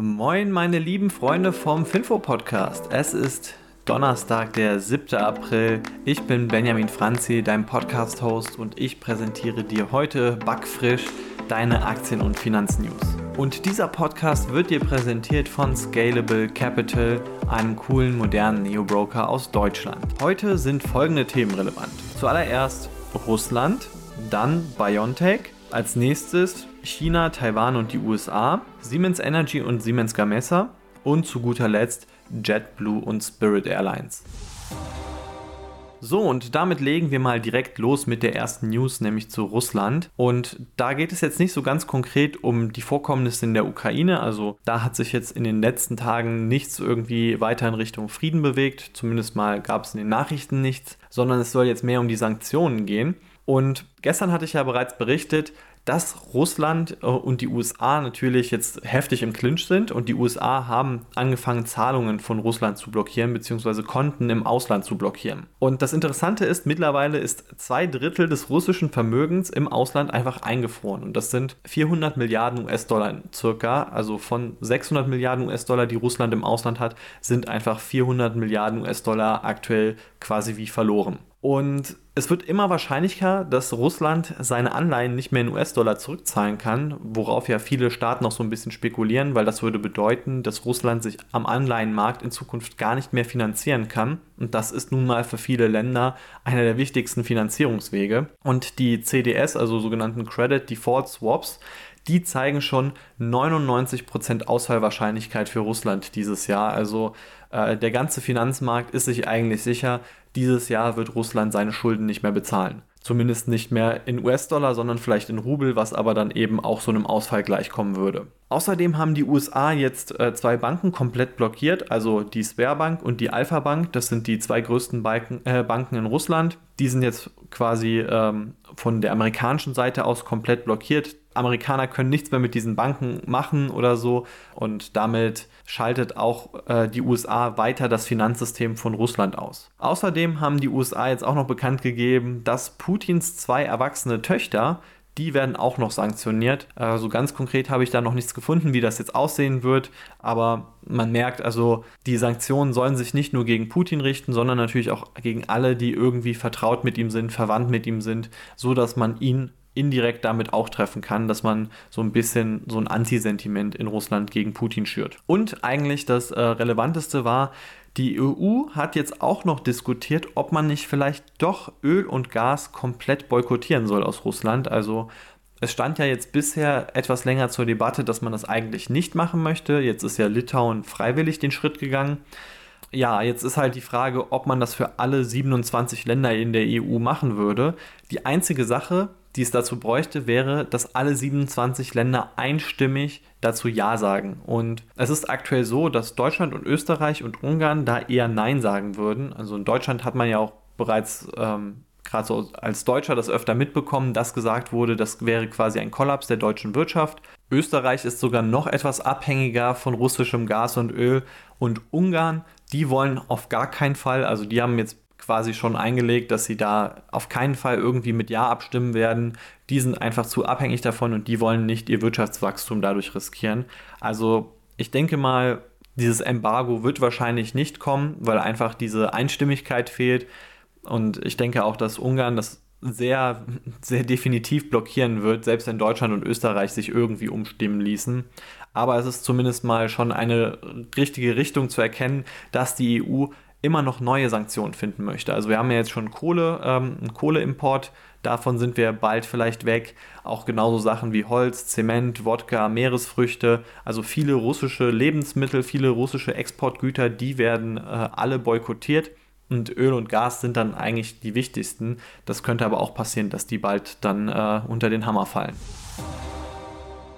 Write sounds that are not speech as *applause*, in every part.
Moin, meine lieben Freunde vom Finfo-Podcast. Es ist Donnerstag, der 7. April. Ich bin Benjamin Franzi, dein Podcast-Host, und ich präsentiere dir heute backfrisch deine Aktien- und Finanznews. Und dieser Podcast wird dir präsentiert von Scalable Capital, einem coolen, modernen Neo-Broker aus Deutschland. Heute sind folgende Themen relevant. Zuallererst Russland, dann BioNTech, als nächstes China, Taiwan und die USA, Siemens Energy und Siemens Gamesa und zu guter Letzt JetBlue und Spirit Airlines. So, und damit legen wir mal direkt los mit der ersten News, nämlich zu Russland. Und da geht es jetzt nicht so ganz konkret um die Vorkommnisse in der Ukraine. Also da hat sich jetzt in den letzten Tagen nichts irgendwie weiter in Richtung Frieden bewegt. Zumindest mal gab es in den Nachrichten nichts, sondern es soll jetzt mehr um die Sanktionen gehen. Und gestern hatte ich ja bereits berichtet, dass Russland äh, und die USA natürlich jetzt heftig im Clinch sind und die USA haben angefangen, Zahlungen von Russland zu blockieren, beziehungsweise Konten im Ausland zu blockieren. Und das Interessante ist, mittlerweile ist zwei Drittel des russischen Vermögens im Ausland einfach eingefroren. Und das sind 400 Milliarden US-Dollar circa. Also von 600 Milliarden US-Dollar, die Russland im Ausland hat, sind einfach 400 Milliarden US-Dollar aktuell quasi wie verloren. Und es wird immer wahrscheinlicher, dass Russland seine Anleihen nicht mehr in US-Dollar zurückzahlen kann, worauf ja viele Staaten noch so ein bisschen spekulieren, weil das würde bedeuten, dass Russland sich am Anleihenmarkt in Zukunft gar nicht mehr finanzieren kann. Und das ist nun mal für viele Länder einer der wichtigsten Finanzierungswege. Und die CDS, also sogenannten Credit Default Swaps, die zeigen schon 99% Ausfallwahrscheinlichkeit für Russland dieses Jahr. Also äh, der ganze Finanzmarkt ist sich eigentlich sicher, dieses Jahr wird Russland seine Schulden nicht mehr bezahlen. Zumindest nicht mehr in US-Dollar, sondern vielleicht in Rubel, was aber dann eben auch so einem Ausfall gleichkommen würde. Außerdem haben die USA jetzt äh, zwei Banken komplett blockiert, also die Sberbank und die Alpha Bank. Das sind die zwei größten Banken, äh, Banken in Russland. Die sind jetzt quasi ähm, von der amerikanischen Seite aus komplett blockiert. Amerikaner können nichts mehr mit diesen Banken machen oder so und damit schaltet auch äh, die USA weiter das Finanzsystem von Russland aus. Außerdem haben die USA jetzt auch noch bekannt gegeben, dass Putins zwei erwachsene Töchter die werden auch noch sanktioniert. Also ganz konkret habe ich da noch nichts gefunden, wie das jetzt aussehen wird. Aber man merkt also, die Sanktionen sollen sich nicht nur gegen Putin richten, sondern natürlich auch gegen alle, die irgendwie vertraut mit ihm sind, verwandt mit ihm sind, so dass man ihn indirekt damit auch treffen kann, dass man so ein bisschen so ein Antisentiment in Russland gegen Putin schürt. Und eigentlich das äh, Relevanteste war, die EU hat jetzt auch noch diskutiert, ob man nicht vielleicht doch Öl und Gas komplett boykottieren soll aus Russland. Also es stand ja jetzt bisher etwas länger zur Debatte, dass man das eigentlich nicht machen möchte. Jetzt ist ja Litauen freiwillig den Schritt gegangen. Ja, jetzt ist halt die Frage, ob man das für alle 27 Länder in der EU machen würde. Die einzige Sache, die es dazu bräuchte, wäre, dass alle 27 Länder einstimmig dazu Ja sagen. Und es ist aktuell so, dass Deutschland und Österreich und Ungarn da eher Nein sagen würden. Also in Deutschland hat man ja auch bereits ähm, gerade so als Deutscher das öfter mitbekommen, dass gesagt wurde, das wäre quasi ein Kollaps der deutschen Wirtschaft. Österreich ist sogar noch etwas abhängiger von russischem Gas und Öl und Ungarn, die wollen auf gar keinen Fall, also die haben jetzt quasi schon eingelegt, dass sie da auf keinen Fall irgendwie mit Ja abstimmen werden. Die sind einfach zu abhängig davon und die wollen nicht ihr Wirtschaftswachstum dadurch riskieren. Also ich denke mal, dieses Embargo wird wahrscheinlich nicht kommen, weil einfach diese Einstimmigkeit fehlt. Und ich denke auch, dass Ungarn das sehr, sehr definitiv blockieren wird, selbst wenn Deutschland und Österreich sich irgendwie umstimmen ließen. Aber es ist zumindest mal schon eine richtige Richtung zu erkennen, dass die EU immer noch neue Sanktionen finden möchte. Also wir haben ja jetzt schon Kohle, ähm, einen Kohleimport, davon sind wir bald vielleicht weg. Auch genauso Sachen wie Holz, Zement, Wodka, Meeresfrüchte, also viele russische Lebensmittel, viele russische Exportgüter, die werden äh, alle boykottiert. Und Öl und Gas sind dann eigentlich die wichtigsten. Das könnte aber auch passieren, dass die bald dann äh, unter den Hammer fallen.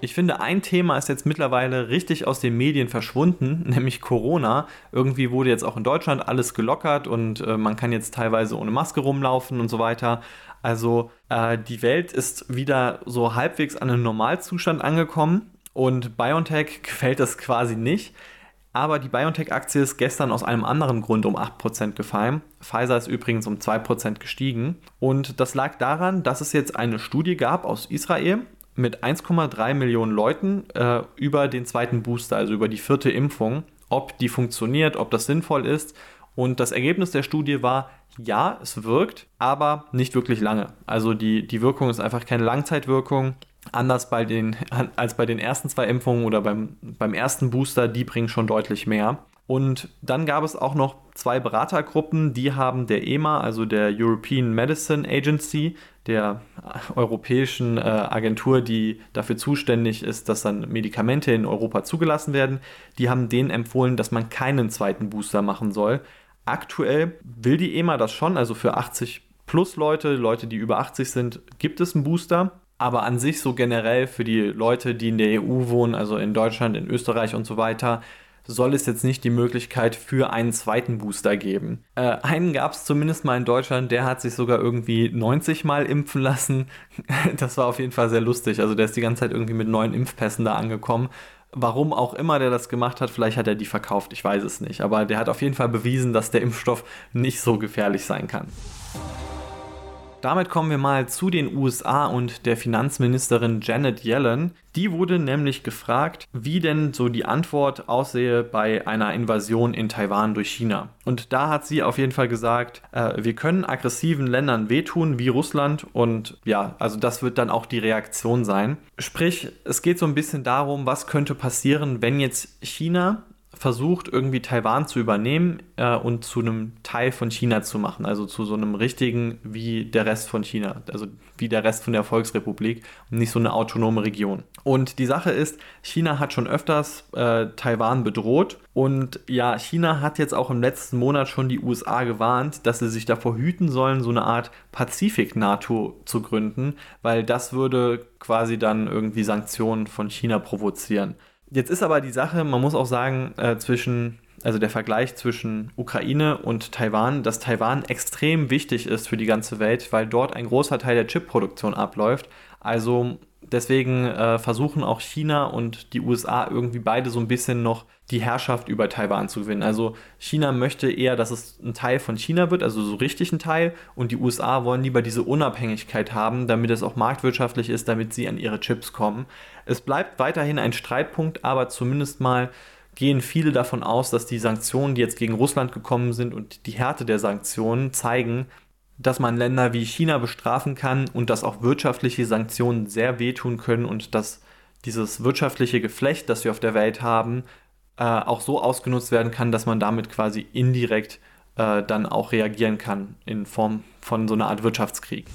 Ich finde, ein Thema ist jetzt mittlerweile richtig aus den Medien verschwunden, *laughs* nämlich Corona. Irgendwie wurde jetzt auch in Deutschland alles gelockert und äh, man kann jetzt teilweise ohne Maske rumlaufen und so weiter. Also äh, die Welt ist wieder so halbwegs an einen Normalzustand angekommen und BioNTech *laughs* gefällt das quasi nicht. Aber die BioNTech-Aktie ist gestern aus einem anderen Grund um 8% gefallen. Pfizer ist übrigens um 2% gestiegen. Und das lag daran, dass es jetzt eine Studie gab aus Israel mit 1,3 Millionen Leuten äh, über den zweiten Booster, also über die vierte Impfung, ob die funktioniert, ob das sinnvoll ist. Und das Ergebnis der Studie war, ja, es wirkt, aber nicht wirklich lange. Also die, die Wirkung ist einfach keine Langzeitwirkung. Anders bei den, als bei den ersten zwei Impfungen oder beim, beim ersten Booster, die bringen schon deutlich mehr. Und dann gab es auch noch zwei Beratergruppen, die haben der EMA, also der European Medicine Agency, der europäischen äh, Agentur, die dafür zuständig ist, dass dann Medikamente in Europa zugelassen werden, die haben denen empfohlen, dass man keinen zweiten Booster machen soll. Aktuell will die EMA das schon, also für 80 plus Leute, Leute, die über 80 sind, gibt es einen Booster. Aber an sich so generell für die Leute, die in der EU wohnen, also in Deutschland, in Österreich und so weiter, soll es jetzt nicht die Möglichkeit für einen zweiten Booster geben. Äh, einen gab es zumindest mal in Deutschland, der hat sich sogar irgendwie 90 Mal impfen lassen. *laughs* das war auf jeden Fall sehr lustig. Also der ist die ganze Zeit irgendwie mit neuen Impfpässen da angekommen. Warum auch immer der das gemacht hat, vielleicht hat er die verkauft, ich weiß es nicht. Aber der hat auf jeden Fall bewiesen, dass der Impfstoff nicht so gefährlich sein kann. Damit kommen wir mal zu den USA und der Finanzministerin Janet Yellen. Die wurde nämlich gefragt, wie denn so die Antwort aussehe bei einer Invasion in Taiwan durch China. Und da hat sie auf jeden Fall gesagt, äh, wir können aggressiven Ländern wehtun wie Russland und ja, also das wird dann auch die Reaktion sein. Sprich, es geht so ein bisschen darum, was könnte passieren, wenn jetzt China versucht, irgendwie Taiwan zu übernehmen äh, und zu einem Teil von China zu machen, also zu so einem richtigen wie der Rest von China, also wie der Rest von der Volksrepublik und nicht so eine autonome Region. Und die Sache ist, China hat schon öfters äh, Taiwan bedroht und ja, China hat jetzt auch im letzten Monat schon die USA gewarnt, dass sie sich davor hüten sollen, so eine Art Pazifik-NATO zu gründen, weil das würde quasi dann irgendwie Sanktionen von China provozieren. Jetzt ist aber die Sache, man muss auch sagen, äh, zwischen, also der Vergleich zwischen Ukraine und Taiwan, dass Taiwan extrem wichtig ist für die ganze Welt, weil dort ein großer Teil der Chipproduktion abläuft. Also deswegen äh, versuchen auch China und die USA irgendwie beide so ein bisschen noch die Herrschaft über Taiwan zu gewinnen. Also China möchte eher, dass es ein Teil von China wird, also so richtig ein Teil, und die USA wollen lieber diese Unabhängigkeit haben, damit es auch marktwirtschaftlich ist, damit sie an ihre Chips kommen. Es bleibt weiterhin ein Streitpunkt, aber zumindest mal gehen viele davon aus, dass die Sanktionen, die jetzt gegen Russland gekommen sind und die Härte der Sanktionen zeigen, dass man Länder wie China bestrafen kann und dass auch wirtschaftliche Sanktionen sehr wehtun können und dass dieses wirtschaftliche Geflecht, das wir auf der Welt haben, äh, auch so ausgenutzt werden kann, dass man damit quasi indirekt äh, dann auch reagieren kann in Form von so einer Art Wirtschaftskrieg.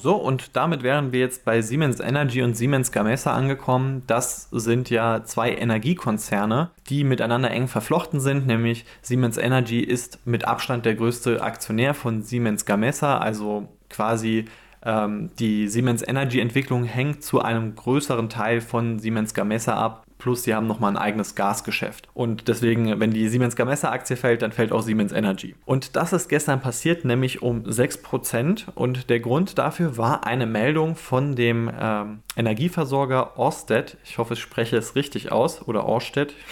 So, und damit wären wir jetzt bei Siemens Energy und Siemens Gamesa angekommen. Das sind ja zwei Energiekonzerne, die miteinander eng verflochten sind, nämlich Siemens Energy ist mit Abstand der größte Aktionär von Siemens Gamesa, also quasi ähm, die Siemens Energy Entwicklung hängt zu einem größeren Teil von Siemens Gamesa ab plus sie haben nochmal ein eigenes Gasgeschäft. Und deswegen, wenn die Siemens Gamesa Aktie fällt, dann fällt auch Siemens Energy. Und das ist gestern passiert, nämlich um 6%. Und der Grund dafür war eine Meldung von dem ähm, Energieversorger Orsted. Ich hoffe, ich spreche es richtig aus. Oder Orsted. *laughs*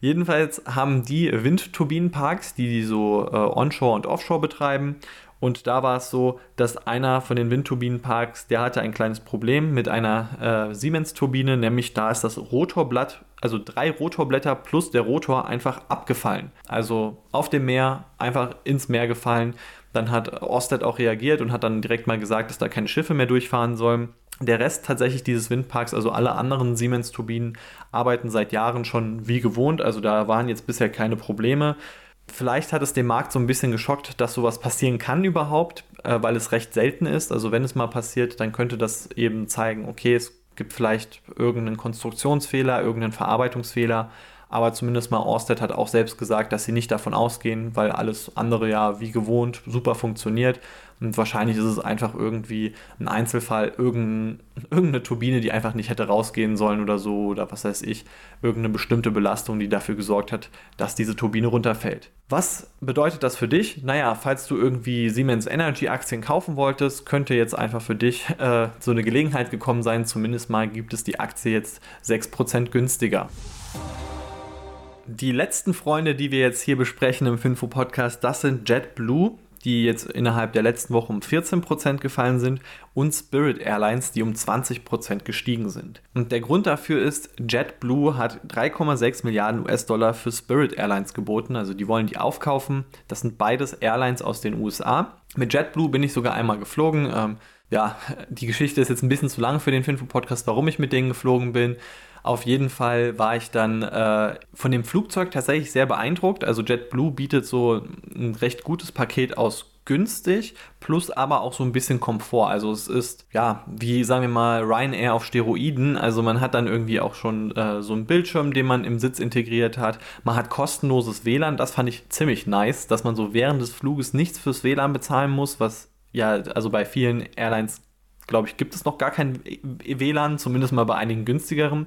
Jedenfalls haben die Windturbinenparks, die die so äh, onshore und offshore betreiben, und da war es so, dass einer von den Windturbinenparks, der hatte ein kleines Problem mit einer äh, Siemens-Turbine, nämlich da ist das Rotorblatt, also drei Rotorblätter plus der Rotor einfach abgefallen. Also auf dem Meer, einfach ins Meer gefallen. Dann hat Orsted auch reagiert und hat dann direkt mal gesagt, dass da keine Schiffe mehr durchfahren sollen. Der Rest tatsächlich dieses Windparks, also alle anderen Siemens-Turbinen, arbeiten seit Jahren schon wie gewohnt. Also da waren jetzt bisher keine Probleme. Vielleicht hat es den Markt so ein bisschen geschockt, dass sowas passieren kann überhaupt, äh, weil es recht selten ist. Also wenn es mal passiert, dann könnte das eben zeigen, okay, es gibt vielleicht irgendeinen Konstruktionsfehler, irgendeinen Verarbeitungsfehler. Aber zumindest mal Orsted hat auch selbst gesagt, dass sie nicht davon ausgehen, weil alles andere ja wie gewohnt super funktioniert. Und wahrscheinlich ist es einfach irgendwie ein Einzelfall, irgendein, irgendeine Turbine, die einfach nicht hätte rausgehen sollen oder so, oder was weiß ich, irgendeine bestimmte Belastung, die dafür gesorgt hat, dass diese Turbine runterfällt. Was bedeutet das für dich? Naja, falls du irgendwie Siemens Energy Aktien kaufen wolltest, könnte jetzt einfach für dich *laughs* äh, so eine Gelegenheit gekommen sein. Zumindest mal gibt es die Aktie jetzt 6% günstiger. Die letzten Freunde, die wir jetzt hier besprechen im Finfo Podcast, das sind JetBlue. die jetzt innerhalb der letzten Woche um 14% gefallen sind und Spirit Airlines, die um 20% gestiegen sind. Und der Grund dafür ist, JetBlue hat 3,6 Milliarden US-Dollar für Spirit Airlines geboten, also die wollen die aufkaufen. Das sind beides Airlines aus den USA. Mit JetBlue bin ich sogar einmal geflogen. Ähm, ja, die Geschichte ist jetzt ein bisschen zu lang für den Finfo-Podcast, warum ich mit denen geflogen bin. Auf jeden Fall war ich dann äh, von dem Flugzeug tatsächlich sehr beeindruckt. Also JetBlue bietet so ein recht gutes Paket aus günstig, plus aber auch so ein bisschen Komfort. Also es ist, ja, wie sagen wir mal, Ryanair auf Steroiden. Also man hat dann irgendwie auch schon äh, so einen Bildschirm, den man im Sitz integriert hat. Man hat kostenloses WLAN, das fand ich ziemlich nice, dass man so während des Fluges nichts fürs WLAN bezahlen muss, was ja, also bei vielen Airlines, glaube ich, gibt es noch gar kein WLAN, zumindest mal bei einigen günstigeren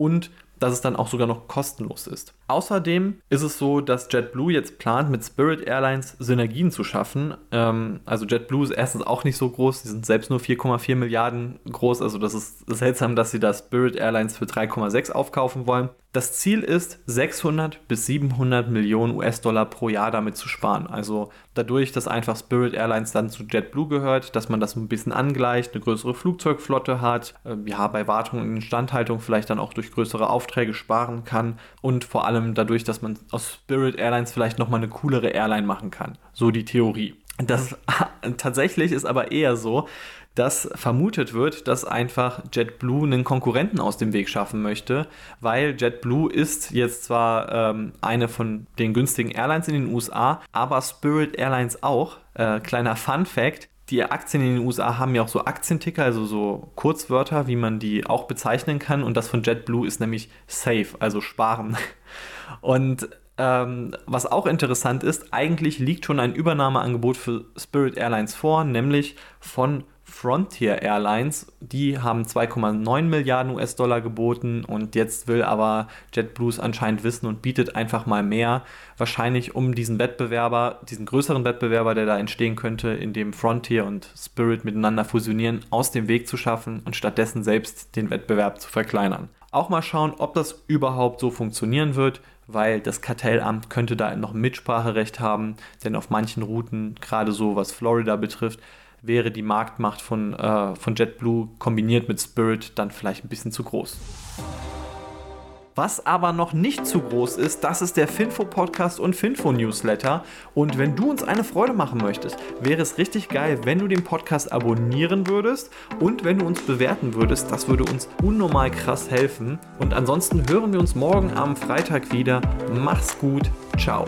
und dass es dann auch sogar noch kostenlos ist. Außerdem ist es so, dass JetBlue jetzt plant, mit Spirit Airlines Synergien zu schaffen. Ähm, also JetBlue ist erstens auch nicht so groß, die sind selbst nur 4,4 Milliarden groß. Also das ist seltsam, dass sie da Spirit Airlines für 3,6 aufkaufen wollen. Das Ziel ist, 600 bis 700 Millionen US-Dollar pro Jahr damit zu sparen. Also dadurch, dass einfach Spirit Airlines dann zu JetBlue gehört, dass man das ein bisschen angleicht, eine größere Flugzeugflotte hat, äh, ja, bei Wartung und Instandhaltung vielleicht dann auch durch größere Aufträge sparen kann und vor allem dadurch, dass man aus Spirit Airlines vielleicht nochmal eine coolere Airline machen kann. So die Theorie. Das *laughs* tatsächlich ist aber eher so, dass vermutet wird, dass einfach JetBlue einen Konkurrenten aus dem Weg schaffen möchte, weil JetBlue ist jetzt zwar ähm, eine von den günstigen Airlines in den USA, aber Spirit Airlines auch. Äh, kleiner Fun Fact, die Aktien in den USA haben ja auch so Aktienticker, also so Kurzwörter, wie man die auch bezeichnen kann. Und das von JetBlue ist nämlich Safe, also sparen. *laughs* Und ähm, was auch interessant ist, eigentlich liegt schon ein Übernahmeangebot für Spirit Airlines vor, nämlich von Frontier Airlines, die haben 2,9 Milliarden US-Dollar geboten und jetzt will aber JetBlue anscheinend wissen und bietet einfach mal mehr, wahrscheinlich um diesen Wettbewerber, diesen größeren Wettbewerber, der da entstehen könnte, in dem Frontier und Spirit miteinander fusionieren, aus dem Weg zu schaffen und stattdessen selbst den Wettbewerb zu verkleinern. Auch mal schauen, ob das überhaupt so funktionieren wird, weil das Kartellamt könnte da noch Mitspracherecht haben, denn auf manchen Routen, gerade so was Florida betrifft, wäre die Marktmacht von, äh, von JetBlue kombiniert mit Spirit dann vielleicht ein bisschen zu groß. Was aber noch nicht zu groß ist, das ist der Finfo-Podcast und Finfo-Newsletter. Und wenn du uns eine Freude machen möchtest, wäre es richtig geil, wenn du den Podcast abonnieren würdest und wenn du uns bewerten würdest. Das würde uns unnormal krass helfen. Und ansonsten hören wir uns morgen am Freitag wieder. Mach's gut. Ciao.